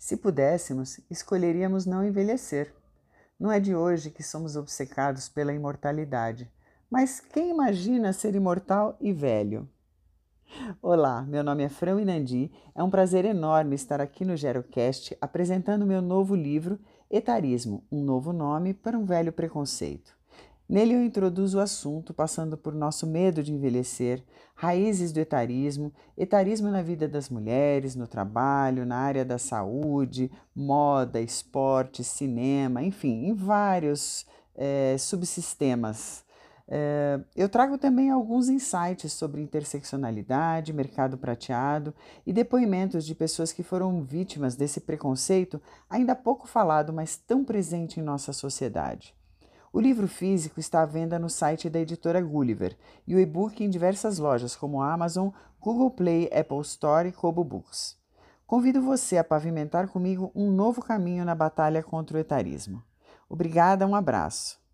Se pudéssemos, escolheríamos não envelhecer. Não é de hoje que somos obcecados pela imortalidade. Mas quem imagina ser imortal e velho? Olá, meu nome é Fran Inandi. É um prazer enorme estar aqui no GeroCast apresentando meu novo livro Etarismo, um novo nome para um velho preconceito. Nele eu introduzo o assunto passando por nosso medo de envelhecer, raízes do etarismo, etarismo na vida das mulheres, no trabalho, na área da saúde, moda, esporte, cinema, enfim, em vários é, subsistemas. É, eu trago também alguns insights sobre interseccionalidade, mercado prateado e depoimentos de pessoas que foram vítimas desse preconceito ainda pouco falado, mas tão presente em nossa sociedade. O livro físico está à venda no site da editora Gulliver e o e-book em diversas lojas como Amazon, Google Play, Apple Store e Kobo Books. Convido você a pavimentar comigo um novo caminho na batalha contra o etarismo. Obrigada, um abraço.